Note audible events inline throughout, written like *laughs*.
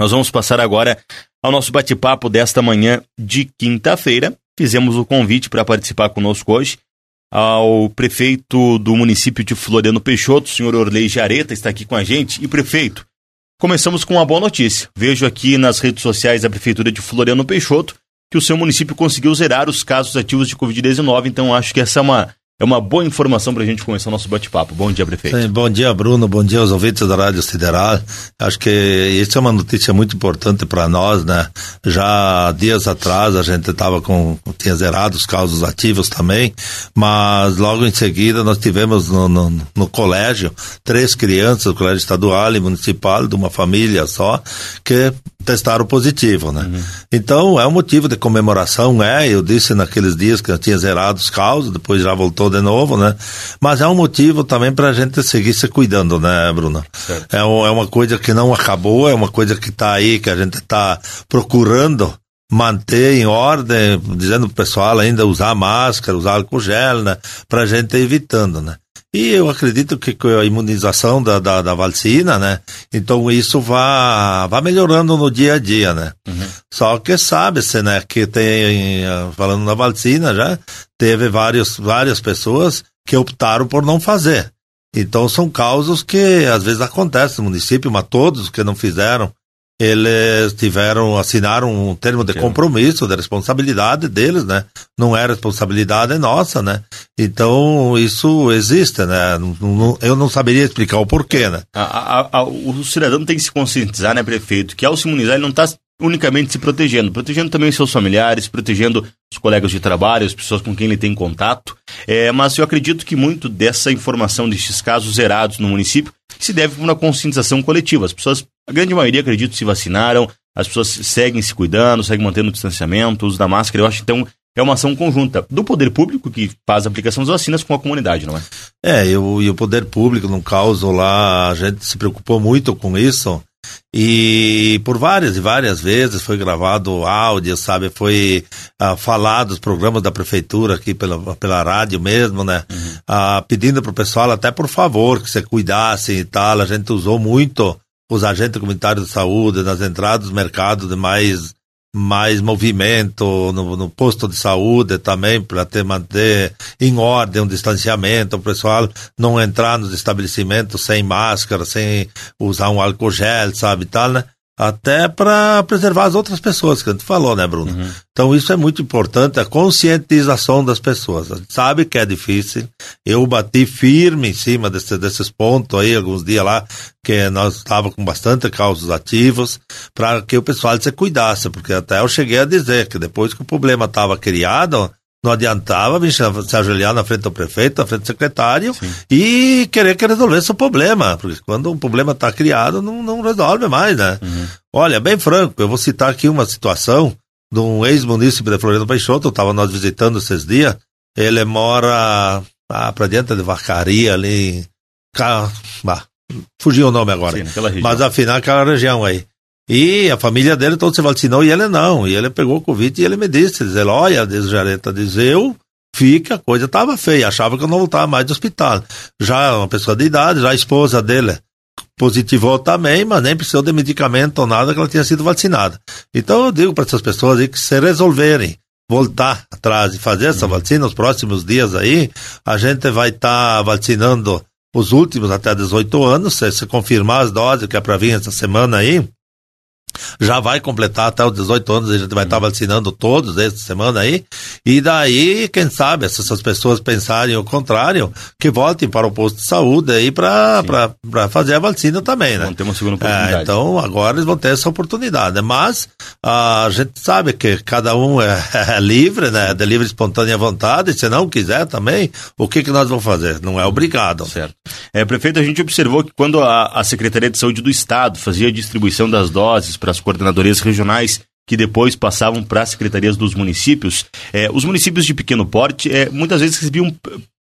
Nós vamos passar agora ao nosso bate-papo desta manhã de quinta-feira. Fizemos o convite para participar conosco hoje ao prefeito do município de Floriano Peixoto, o senhor Orley Jareta, está aqui com a gente. E prefeito, começamos com uma boa notícia. Vejo aqui nas redes sociais da prefeitura de Floriano Peixoto que o seu município conseguiu zerar os casos ativos de Covid-19, então acho que essa é uma é uma boa informação para a gente começar o nosso bate-papo. Bom dia, prefeito. Sim, bom dia, Bruno. Bom dia aos ouvintes da Rádio Federal. Acho que isso é uma notícia muito importante para nós, né? Já dias atrás a gente estava com tinha zerado os casos ativos também, mas logo em seguida nós tivemos no, no, no colégio três crianças do colégio estadual e municipal de uma família só que testaram positivo, né? Uhum. Então é um motivo de comemoração, é. Eu disse naqueles dias que eu tinha zerado os casos, depois já voltou de novo, né? Mas é um motivo também para a gente seguir se cuidando, né, Bruno? É, é uma coisa que não acabou, é uma coisa que está aí, que a gente está procurando manter em ordem, dizendo para o pessoal ainda usar máscara, usar álcool gel, né? Para a gente evitando, né? E eu acredito que com a imunização da, da, da, vacina, né? Então isso vai, vai melhorando no dia a dia, né? Uhum. Só que sabe-se, né? Que tem, falando na vacina já, teve vários, várias pessoas que optaram por não fazer. Então são causas que às vezes acontecem no município, mas todos que não fizeram eles tiveram, assinaram um termo de compromisso, de responsabilidade deles, né? Não é responsabilidade nossa, né? Então, isso existe, né? Eu não saberia explicar o porquê, né? A, a, a, o cidadão tem que se conscientizar, né, prefeito, que ao se imunizar ele não está unicamente se protegendo, protegendo também os seus familiares, protegendo os colegas de trabalho, as pessoas com quem ele tem contato. É, mas eu acredito que muito dessa informação destes casos zerados no município se deve por uma conscientização coletiva. As pessoas, a grande maioria, acredito, se vacinaram, as pessoas seguem se cuidando, seguem mantendo o distanciamento, o uso da máscara. Eu acho então é uma ação conjunta do poder público que faz a aplicação das vacinas com a comunidade, não é? É, e o, e o poder público, no caso lá, a gente se preocupou muito com isso. E por várias e várias vezes foi gravado áudio, sabe? Foi uh, falado os programas da prefeitura aqui pela, pela rádio mesmo, né? Uhum. Uh, pedindo pro pessoal até por favor que se cuidassem e tal. A gente usou muito os agentes comunitários de saúde nas entradas dos mercados de mais mais movimento no, no, posto de saúde também para ter manter em ordem um distanciamento, o pessoal não entrar nos estabelecimentos sem máscara, sem usar um álcool gel, sabe, tal, né? Até para preservar as outras pessoas, que a gente falou, né, Bruno? Uhum. Então isso é muito importante, a conscientização das pessoas. A gente sabe que é difícil. Eu bati firme em cima desse, desses pontos aí, alguns dias lá, que nós estávamos com bastante causos ativos, para que o pessoal se cuidasse, porque até eu cheguei a dizer que depois que o problema estava criado, não adiantava vir se ajoelhar na frente do prefeito, na frente do secretário Sim. e querer que resolvesse o problema. Porque quando um problema está criado, não, não resolve mais, né? Uhum. Olha, bem franco, eu vou citar aqui uma situação de um ex-munícipe de Floriano Peixoto, estava nós visitando esses dias. Ele mora ah, para dentro de Vacaria ali. Bah, fugiu o nome agora. Sim, Mas afinal, aquela região aí. E a família dele todo se vacinou e ele não. E ele pegou o Covid e ele me disse, diz, olha, diz Jareta, diz, eu fica, a coisa estava feia, achava que eu não voltava mais do hospital. Já uma pessoa de idade, já a esposa dele positivou também, mas nem precisou de medicamento ou nada que ela tinha sido vacinada. Então eu digo para essas pessoas aí que se resolverem voltar atrás e fazer essa uhum. vacina nos próximos dias aí, a gente vai estar tá vacinando os últimos até 18 anos, se, se confirmar as doses que é para vir essa semana aí, já vai completar até os 18 anos, a gente vai estar vacinando todos essa semana aí. E daí, quem sabe, se essas pessoas pensarem o contrário, que voltem para o posto de saúde aí para fazer a vacina também, né? Vão ter uma segunda oportunidade. É, então, agora eles vão ter essa oportunidade. Mas a gente sabe que cada um é, *laughs* é livre, né? É de livre espontânea vontade. Se não quiser também, o que, que nós vamos fazer? Não é obrigado. Certo. É, prefeito, a gente observou que quando a, a Secretaria de Saúde do Estado fazia a distribuição das doses para as coordenadorias regionais que depois passavam para as secretarias dos municípios. É, os municípios de pequeno porte é, muitas vezes recebiam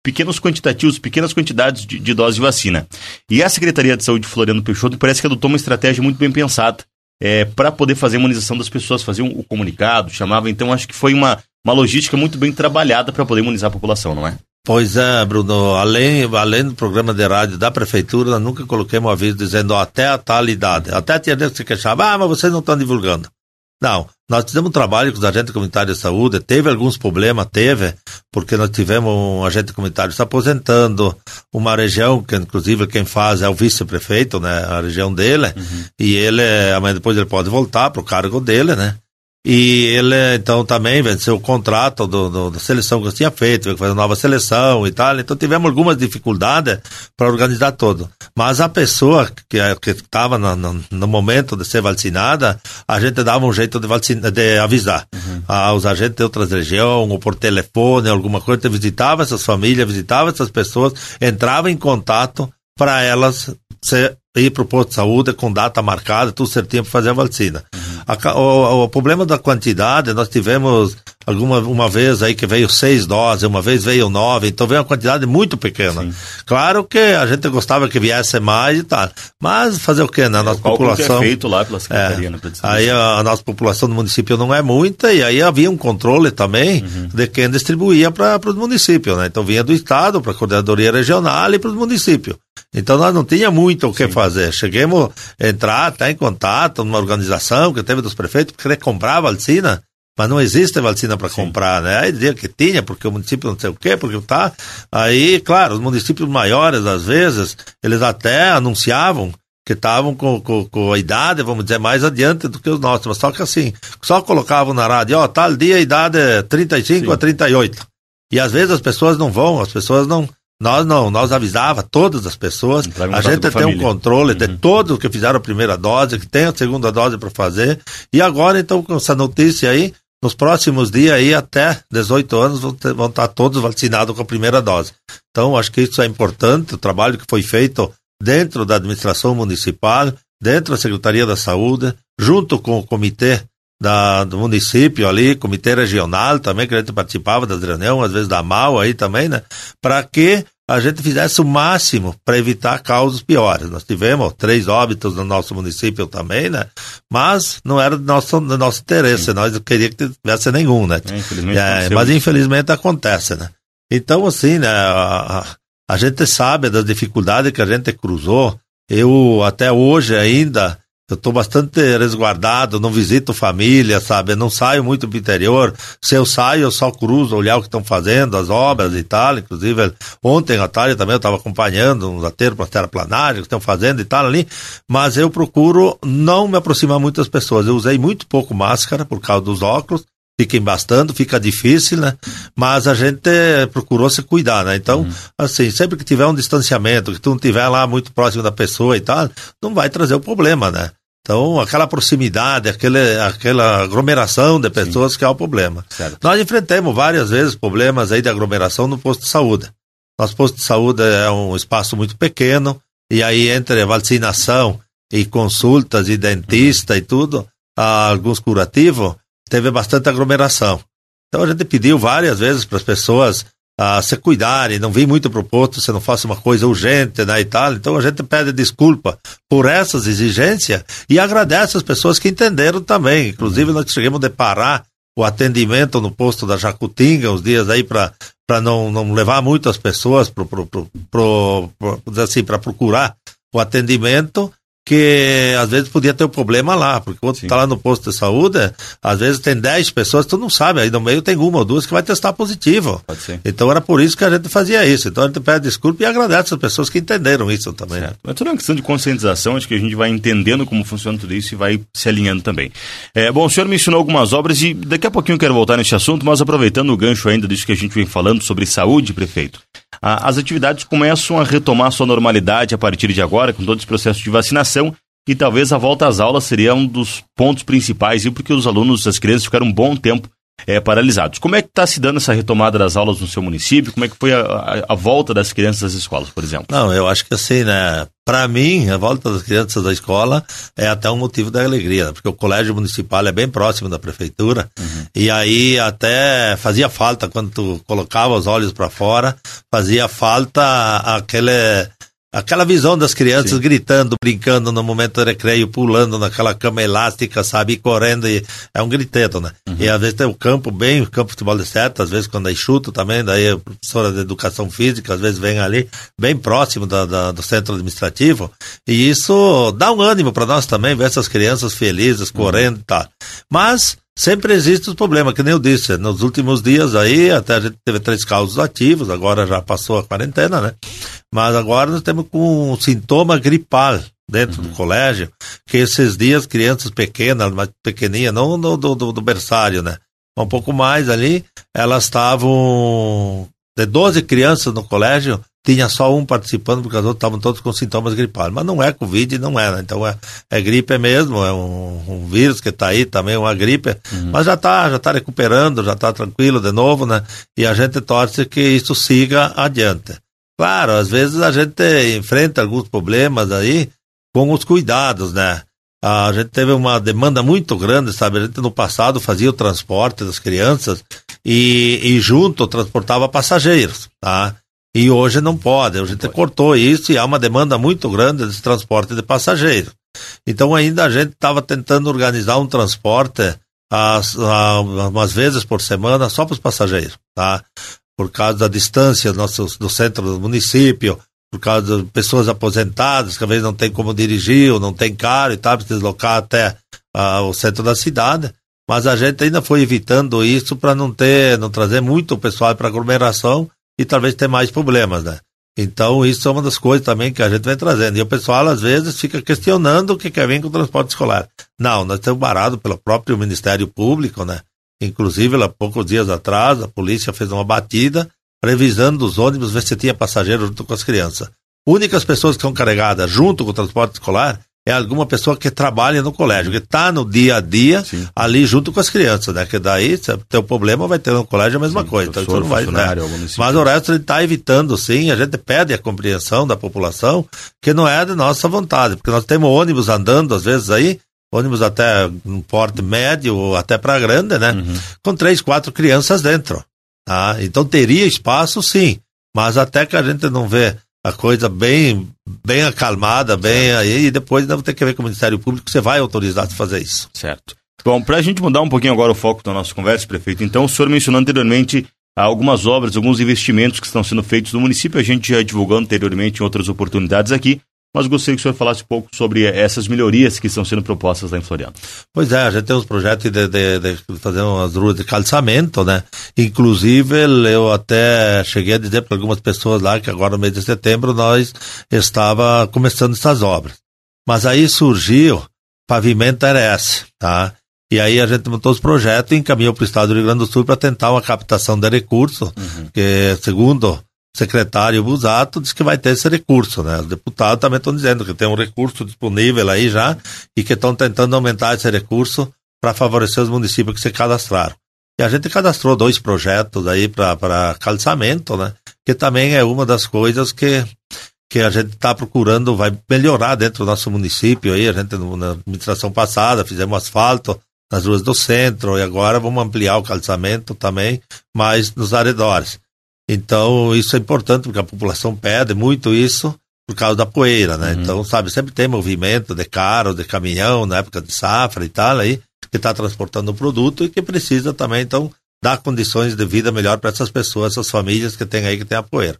pequenos quantitativos, pequenas quantidades de, de doses de vacina. E a Secretaria de Saúde de Floriano Peixoto parece que adotou uma estratégia muito bem pensada é, para poder fazer a imunização das pessoas, fazer o um, um comunicado, chamava. Então, acho que foi uma, uma logística muito bem trabalhada para poder imunizar a população, não é? Pois é, Bruno, além, além do programa de rádio da prefeitura, nós nunca coloquei um aviso dizendo ó, até a tal idade. Até tinha gente que se queixava, ah, mas vocês não estão divulgando. Não, nós fizemos um trabalho com os agentes comunitários de saúde, teve alguns problemas, teve, porque nós tivemos um agente comunitário se aposentando, uma região que inclusive quem faz é o vice-prefeito, né, a região dele, uhum. e ele, amanhã depois ele pode voltar para o cargo dele, né, e ele, então, também venceu o contrato do, do, da seleção que tinha feito, teve que fazer nova seleção e tal. Então, tivemos algumas dificuldades para organizar tudo. Mas a pessoa que estava no, no, no, momento de ser vacinada, a gente dava um jeito de, vacina, de avisar uhum. aos agentes de outras regiões, ou por telefone, alguma coisa. Visitava essas famílias, visitava essas pessoas, entrava em contato para elas ser, ir para o posto de saúde com data marcada, tudo certinho para fazer a vacina. Uhum. A, o, o, problema da quantidade, nós tivemos alguma uma vez aí que veio seis doses, uma vez veio nove, então veio uma quantidade muito pequena. Sim. Claro que a gente gostava que viesse mais e tal, mas fazer o quê, né? A nossa é, população... Que é feito lá pela Secretaria, é, né, Aí a, a, nossa população do município não é muita e aí havia um controle também uhum. de quem distribuía para os municípios, né? Então vinha do Estado, para a Coordenadoria Regional e para os municípios. Então nós não tinha muito o que Sim. fazer. Cheguemos a entrar, estar em contato numa organização que teve dos prefeitos que querer comprar vacina, mas não existe vacina para comprar, né? Aí dizia que tinha, porque o município não sei o quê, porque tá. Aí, claro, os municípios maiores, às vezes, eles até anunciavam que estavam com, com, com, a idade, vamos dizer, mais adiante do que os nossos. Mas só que assim, só colocavam na rádio, ó, tal dia a idade é 35 Sim. a 38. E às vezes as pessoas não vão, as pessoas não, nós não, nós avisava todas as pessoas. A gente tem um controle uhum. de todos que fizeram a primeira dose, que tem a segunda dose para fazer. E agora, então, com essa notícia aí, nos próximos dias aí, até 18 anos, vão, ter, vão estar todos vacinados com a primeira dose. Então, acho que isso é importante, o trabalho que foi feito dentro da administração municipal, dentro da Secretaria da Saúde, junto com o comitê da, do município ali, comitê regional também, que a gente participava das reuniões, às vezes da MAU aí também, né? Para que a gente fizesse o máximo para evitar causas piores. Nós tivemos três óbitos no nosso município também, né? Mas não era do nosso, do nosso interesse, Sim. nós não queríamos que tivesse nenhum, né? É, infelizmente é, mas infelizmente acontece, né? Então, assim, né? A, a gente sabe das dificuldades que a gente cruzou. Eu, até hoje ainda, eu estou bastante resguardado, não visito família, sabe? Eu não saio muito pro interior. Se eu saio, eu só cruzo, olhar o que estão fazendo, as obras e tal. Inclusive, ontem à tarde também eu estava acompanhando uns aterros para terraplanagem que estão fazendo e tal ali. Mas eu procuro não me aproximar muito das pessoas. Eu usei muito pouco máscara por causa dos óculos. Fiquem bastando, fica difícil, né? Mas a gente procurou se cuidar, né? Então, uhum. assim, sempre que tiver um distanciamento, que tu não estiver lá muito próximo da pessoa e tal, não vai trazer o problema, né? Então, aquela proximidade, aquele, aquela aglomeração de pessoas Sim. que é o problema. Certo. Nós enfrentamos várias vezes problemas aí de aglomeração no posto de saúde. Nosso posto de saúde é um espaço muito pequeno, e aí entre vacinação e consultas e dentista uhum. e tudo, alguns curativos, teve bastante aglomeração. Então a gente pediu várias vezes para as pessoas a se cuidarem, não vir muito proposto, se não faça uma coisa urgente né, e tal. Então a gente pede desculpa por essas exigências e agradece as pessoas que entenderam também. Inclusive nós chegamos a parar o atendimento no posto da Jacutinga uns dias aí para não, não levar muitas pessoas para pro, pro, pro, pro, assim, procurar o atendimento que às vezes podia ter um problema lá, porque quando está lá no posto de saúde, às vezes tem 10 pessoas, tu não sabe, aí no meio tem uma ou duas que vai testar positivo. Então era por isso que a gente fazia isso. Então a gente pede desculpa e agradece as pessoas que entenderam isso também. Certo. É tudo uma questão de conscientização, acho que a gente vai entendendo como funciona tudo isso e vai se alinhando também. É, bom, o senhor mencionou algumas obras e daqui a pouquinho eu quero voltar nesse assunto, mas aproveitando o gancho ainda disso que a gente vem falando sobre saúde, prefeito as atividades começam a retomar sua normalidade a partir de agora, com todo esse processo de vacinação, e talvez a volta às aulas seria um dos pontos principais, porque os alunos, as crianças ficaram um bom tempo é, paralisados. Como é que está se dando essa retomada das aulas no seu município? Como é que foi a, a, a, volta das crianças às escolas, por exemplo? Não, eu acho que assim, né? Para mim, a volta das crianças da escola é até um motivo da alegria, porque o colégio municipal é bem próximo da prefeitura uhum. e aí até fazia falta quando tu colocava os olhos para fora, fazia falta aquele aquela visão das crianças Sim. gritando, brincando no momento do recreio, pulando naquela cama elástica, sabe, e correndo, e é um griteto, né? Uhum. E às vezes tem o campo bem, o campo de futebol de certo, às vezes quando é chuto também, daí a professora de educação física, às vezes vem ali, bem próximo da, da do centro administrativo, e isso dá um ânimo para nós também, ver essas crianças felizes, uhum. correndo e tal. Mas, sempre existe os problemas, que nem eu disse, nos últimos dias aí, até a gente teve três casos ativos, agora já passou a quarentena, né? Mas agora nós temos com um sintoma gripal dentro uhum. do colégio, que esses dias crianças pequenas, mais pequenininhas, não do, do, do berçário, né? Um pouco mais ali, elas estavam de 12 crianças no colégio, tinha só um participando, porque as outras estavam todos com sintomas gripais. Mas não é Covid, não é, né? Então é, é gripe mesmo, é um, um vírus que está aí também, uma gripe. Uhum. Mas já está já tá recuperando, já está tranquilo de novo, né? E a gente torce que isso siga adiante. Claro, às vezes a gente enfrenta alguns problemas aí com os cuidados, né? A gente teve uma demanda muito grande, sabe? A gente no passado fazia o transporte das crianças e, e junto transportava passageiros, tá? E hoje não pode. A gente cortou isso e há uma demanda muito grande de transporte de passageiros. Então ainda a gente estava tentando organizar um transporte as, a, umas vezes por semana só para os passageiros, tá? Por causa da distância nosso, do centro do município, por causa de pessoas aposentadas que às vezes não tem como dirigir ou não tem carro e tal, se deslocar até uh, o centro da cidade. Mas a gente ainda foi evitando isso para não ter, não trazer muito pessoal para aglomeração e talvez ter mais problemas, né? Então, isso é uma das coisas também que a gente vem trazendo. E o pessoal, às vezes, fica questionando o que quer vir com o transporte escolar. Não, nós estamos barados pelo próprio Ministério Público, né? Inclusive, há poucos dias atrás, a polícia fez uma batida revisando os ônibus, ver se tinha passageiro junto com as crianças. Únicas pessoas que são carregadas junto com o transporte escolar é alguma pessoa que trabalha no colégio, que está no dia a dia Sim. ali junto com as crianças, né? Que daí, se tem o problema, vai ter no colégio a mesma sim, coisa. Então, isso não vai, né? Mas o resto ele está evitando, sim. A gente pede a compreensão da população, que não é de nossa vontade, porque nós temos ônibus andando, às vezes, aí, ônibus até um porte médio ou até para grande, né? Uhum. Com três, quatro crianças dentro. Tá? Então teria espaço, sim. Mas até que a gente não vê a coisa bem, bem acalmada, bem certo. aí, e depois ainda ter que ver com o Ministério Público, você vai autorizar a fazer isso. Certo. Bom, para a gente mudar um pouquinho agora o foco da nossa conversa, prefeito, então o senhor mencionou anteriormente algumas obras, alguns investimentos que estão sendo feitos no município, a gente já divulgou anteriormente em outras oportunidades aqui, mas gostaria que o senhor falasse um pouco sobre essas melhorias que estão sendo propostas lá em Floriano. Pois é, a gente tem uns projetos de, de, de fazer umas ruas de calçamento, né? Inclusive, eu até cheguei a dizer para algumas pessoas lá que agora no mês de setembro nós estava começando essas obras. Mas aí surgiu Pavimento RS, tá? E aí a gente montou os projetos e encaminhou para o Estado do Rio Grande do Sul para tentar uma captação de recursos, uhum. que segundo secretário Busato disse que vai ter esse recurso, né? Os deputados também estão dizendo que tem um recurso disponível aí já e que estão tentando aumentar esse recurso para favorecer os municípios que se cadastraram. E a gente cadastrou dois projetos aí para calçamento, né? Que também é uma das coisas que, que a gente está procurando, vai melhorar dentro do nosso município aí. A gente, na administração passada, fizemos asfalto nas ruas do centro e agora vamos ampliar o calçamento também, mas nos arredores. Então, isso é importante, porque a população pede muito isso por causa da poeira, né? Uhum. Então, sabe, sempre tem movimento de carro, de caminhão, na época de safra e tal, aí, que está transportando o produto e que precisa também, então, dar condições de vida melhor para essas pessoas, essas famílias que tem aí que tem a poeira.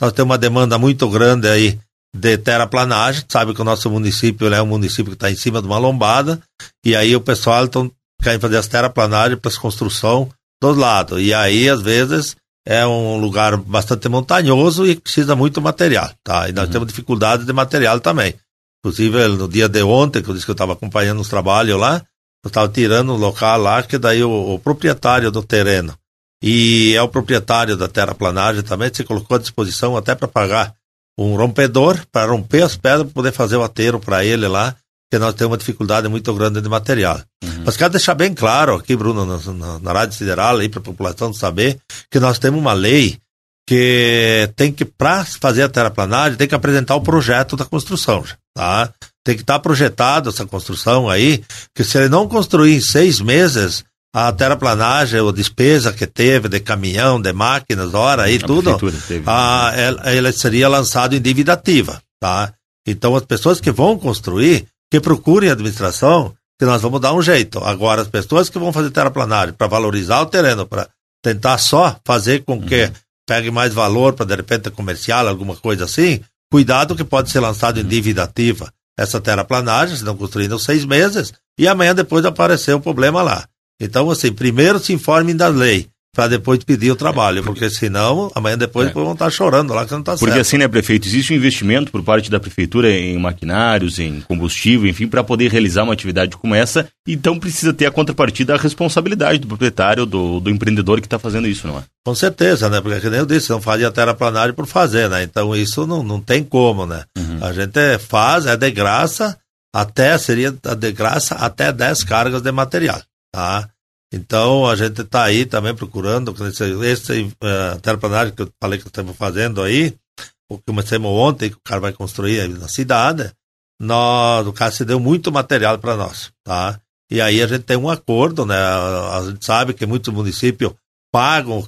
Nós temos uma demanda muito grande aí de terraplanagem, sabe que o nosso município é um município que está em cima de uma lombada, e aí o pessoal então, quer fazer as terraplanagens para as construção dos lados. E aí, às vezes, é um lugar bastante montanhoso e precisa muito material, tá? E nós uhum. temos dificuldade de material também. Inclusive, no dia de ontem, que eu disse que eu estava acompanhando os trabalhos lá, eu estava tirando um local lá, que daí o, o, proprietário do terreno e é o proprietário da terraplanagem também se colocou à disposição até para pagar um rompedor para romper as pedras para poder fazer o aterro para ele lá que nós temos uma dificuldade muito grande de material. Uhum. Mas quero deixar bem claro aqui, Bruno, na, na, na Rádio Federal, aí para a população saber que nós temos uma lei que tem que, para fazer a terraplanagem, tem que apresentar o projeto da construção, tá? Tem que estar tá projetado essa construção aí, que se ele não construir em seis meses, a terraplanagem, a despesa que teve de caminhão, de máquinas, hora aí, a tudo, a, ela, ela seria lançado em dívida ativa. tá? Então as pessoas que vão construir, que procurem a administração, que nós vamos dar um jeito. Agora, as pessoas que vão fazer terraplanagem para valorizar o terreno, para tentar só fazer com que uhum. pegue mais valor para de repente comercial, alguma coisa assim, cuidado que pode ser lançado em dívida ativa essa terraplanagem, se não construindo seis meses, e amanhã depois aparecer um problema lá. Então, assim, primeiro se informem da lei para depois pedir o trabalho, porque senão amanhã depois é. vão estar chorando lá que não está certo. Porque assim, né, prefeito, existe um investimento por parte da prefeitura em maquinários, em combustível, enfim, para poder realizar uma atividade como essa, então precisa ter a contrapartida, a responsabilidade do proprietário, do, do empreendedor que está fazendo isso, não é? Com certeza, né, porque como eu disse, não fazia terraplanagem por fazer, né, então isso não, não tem como, né, uhum. a gente faz, é de graça, até, seria de graça, até 10 cargas de material, tá? Então a gente está aí também procurando esse, esse uh, terraplanagem que eu falei que estamos fazendo aí, o que começamos ontem, que o cara vai construir aí na cidade. Nós, o cara se deu muito material para nós, tá? E aí a gente tem um acordo, né? A gente sabe que muitos municípios pagam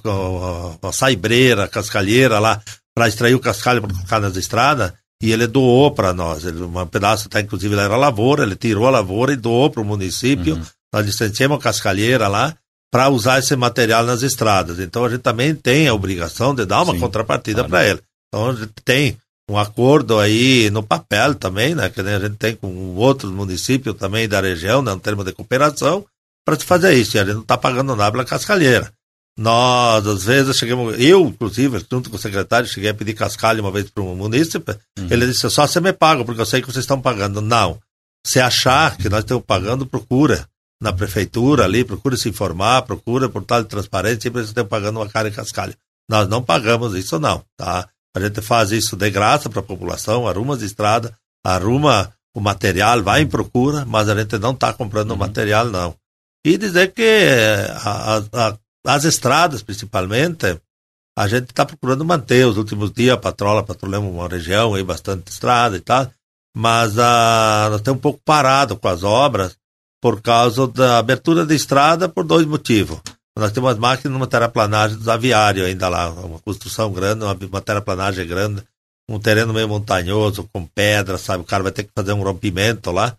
a, saibreira, a cascalheira lá para extrair o cascalho para colocar nas estradas e ele doou para nós. Ele, um pedaço, até inclusive, era lavoura, ele tirou a lavoura e doou para o município. Uhum. Nós licenciamos a cascalheira lá para usar esse material nas estradas. Então a gente também tem a obrigação de dar uma Sim, contrapartida claro. para ele. Então a gente tem um acordo aí no papel também, né? Que a gente tem com outros municípios também da região, né, no termo de cooperação, para se fazer isso. E a gente não está pagando nada pela cascalheira. Nós, às vezes, chegamos, eu, inclusive, junto com o secretário, cheguei a pedir cascalho uma vez para um município. Uhum. Ele disse: só você me paga, porque eu sei que vocês estão pagando. Não. Se achar que nós estamos pagando, procura na prefeitura ali, procura se informar, procura portal de transparência, sempre estão pagando uma cara e cascalho. Nós não pagamos isso não, tá? A gente faz isso de graça para a população, arruma as estradas, arruma o material, vai em procura, mas a gente não está comprando o uhum. material não. E dizer que a, a, as estradas, principalmente, a gente está procurando manter. Os últimos dias a patrola patrulhamos uma região aí, bastante estrada e tal, mas a, nós estamos um pouco parados com as obras, por causa da abertura da estrada por dois motivos. Nós temos as máquinas numa terraplanagem dos aviários ainda lá, uma construção grande, uma, uma terraplanagem grande, um terreno meio montanhoso, com pedra, sabe? O cara vai ter que fazer um rompimento lá.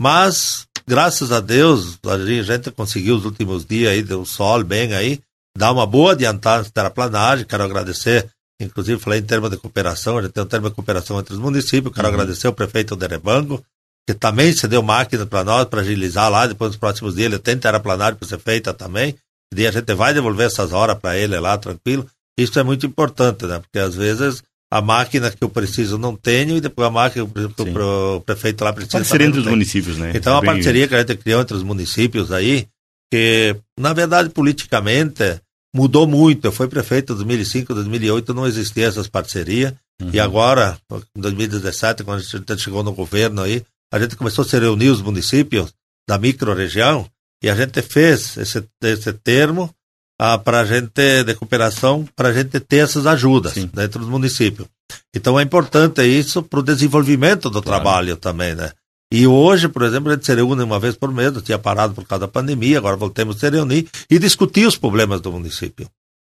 Mas, graças a Deus, a gente conseguiu os últimos dias aí, deu sol bem aí, dá uma boa adiantada na terraplanagem. Quero agradecer, inclusive falei em termos de cooperação, a gente tem um termo de cooperação entre os municípios, quero uhum. agradecer ao prefeito Derebango, que também cedeu máquina para nós, para agilizar lá, depois nos próximos dias ele tem terraplanário para ser feita também, e a gente vai devolver essas horas para ele lá, tranquilo. Isso é muito importante, né? Porque às vezes a máquina que eu preciso não tenho e depois a máquina que o, prefeito lá precisa. Parceria entre os municípios, né? Então é a parceria isso. que a gente criou entre os municípios aí, que na verdade politicamente mudou muito. Eu fui prefeito em 2005, 2008 não existia essas parcerias. Uhum. E agora, em 2017, quando a gente chegou no governo aí, a gente começou a se reunir os municípios da microrregião e a gente fez esse, esse termo ah, para a gente de cooperação para a gente ter essas ajudas Sim. dentro dos municípios. Então é importante isso para o desenvolvimento do claro. trabalho também, né? E hoje, por exemplo, a gente se reúne uma vez por mês, eu tinha parado por causa da pandemia, agora voltemos a se reunir e discutir os problemas do município.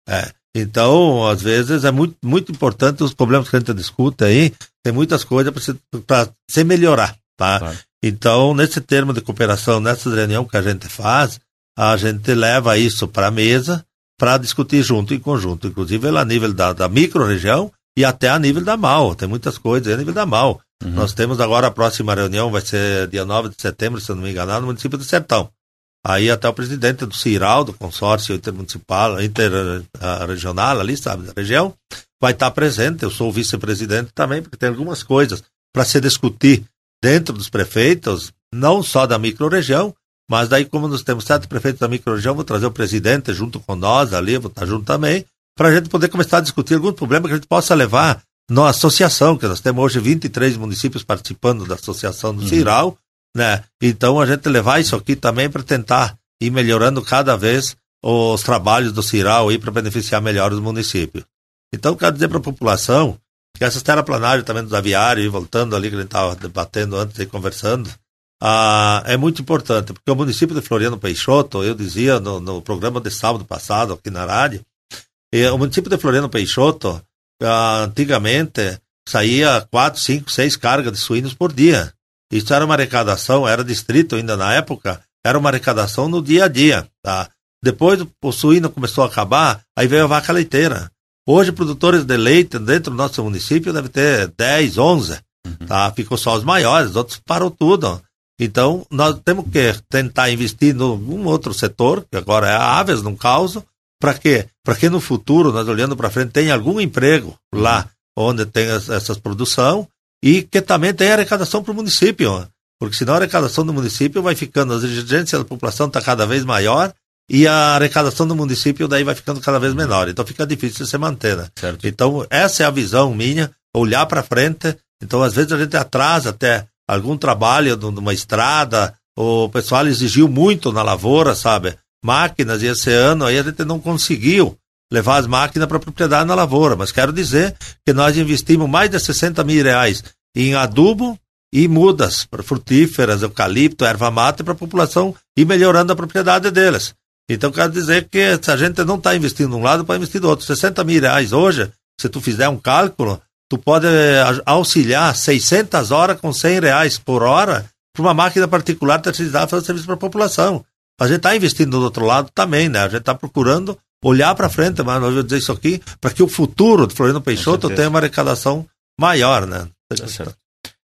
É. Então, às vezes, é muito, muito importante os problemas que a gente discute aí, tem muitas coisas para se, se melhorar. Tá? Claro. Então, nesse termo de cooperação, nessa reunião que a gente faz, a gente leva isso para a mesa para discutir junto, em conjunto, inclusive a nível da, da micro-região e até a nível da MAU. Tem muitas coisas a nível da MAU. Uhum. Nós temos agora a próxima reunião, vai ser dia 9 de setembro, se não me engano, no município do Sertão. Aí até o presidente do CIRAL, do consórcio intermunicipal, interregional ali, sabe, da região, vai estar presente. Eu sou vice-presidente também, porque tem algumas coisas para se discutir dentro dos prefeitos, não só da microrregião, mas daí, como nós temos sete prefeitos da microrregião, vou trazer o presidente junto com nós ali, vou estar junto também, para a gente poder começar a discutir algum problema que a gente possa levar na associação, que nós temos hoje 23 municípios participando da associação do uhum. Ciral, né? Então a gente levar isso aqui também para tentar ir melhorando cada vez os trabalhos do Ciral aí para beneficiar melhor os municípios. Então, quero dizer para a população que essas terraplanagens também dos aviários, voltando ali que a gente estava debatendo antes e conversando, ah, é muito importante, porque o município de Floriano Peixoto, eu dizia no, no programa de sábado passado aqui na rádio, e o município de Floriano Peixoto, ah, antigamente, saía quatro, cinco, seis cargas de suínos por dia. Isso era uma arrecadação, era distrito ainda na época, era uma arrecadação no dia a dia. Tá? Depois o suíno começou a acabar, aí veio a vaca leiteira. Hoje, produtores de leite dentro do nosso município deve ter 10, 11. Uhum. Tá? Ficou só os maiores, os outros parou tudo. Então, nós temos que tentar investir num outro setor, que agora é a aves, num caos, para quê? Para que no futuro, nós olhando para frente, tenha algum emprego lá onde tem essa produção e que também tenha arrecadação para o município. Porque senão a arrecadação do município vai ficando, as exigências da população está cada vez maior e a arrecadação do município daí vai ficando cada vez menor. Então fica difícil se manter. Né? Então, essa é a visão minha, olhar para frente. Então, às vezes a gente atrasa até algum trabalho numa estrada, o pessoal exigiu muito na lavoura, sabe? Máquinas, e esse ano aí a gente não conseguiu levar as máquinas para a propriedade na lavoura. Mas quero dizer que nós investimos mais de 60 mil reais em adubo e mudas frutíferas, eucalipto, erva mata para a população ir melhorando a propriedade deles. Então quero dizer que se a gente não está investindo de um lado, pode investir do outro. 60 mil reais hoje, se tu fizer um cálculo, tu pode eh, auxiliar 600 horas com 100 reais por hora para uma máquina particular terceirizada fazer serviço para a população. A gente está investindo do outro lado também, né? A gente está procurando olhar para frente, mas eu vou dizer isso aqui, para que o futuro do Floriano Peixoto tenha uma arrecadação maior, né? Tá certo.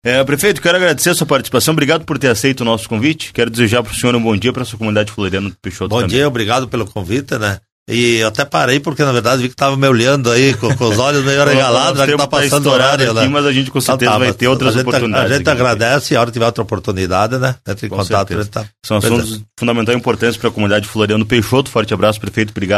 É, prefeito, quero agradecer a sua participação. Obrigado por ter aceito o nosso convite. Quero desejar para o senhor um bom dia para a sua comunidade Floriano Peixoto. Bom também. dia, obrigado pelo convite, né? E eu até parei porque, na verdade, vi que estava me olhando aí com, com os olhos meio *laughs* arregalados, já que está passando horário, aqui, né? Mas a gente com certeza então, tá, vai ter outras a oportunidades. A gente agradece e a hora que tiver outra oportunidade, né? Entre em com contato. Tá... São assuntos fundamentais e importantes para a comunidade Floriano Peixoto. Forte abraço, prefeito. Obrigado.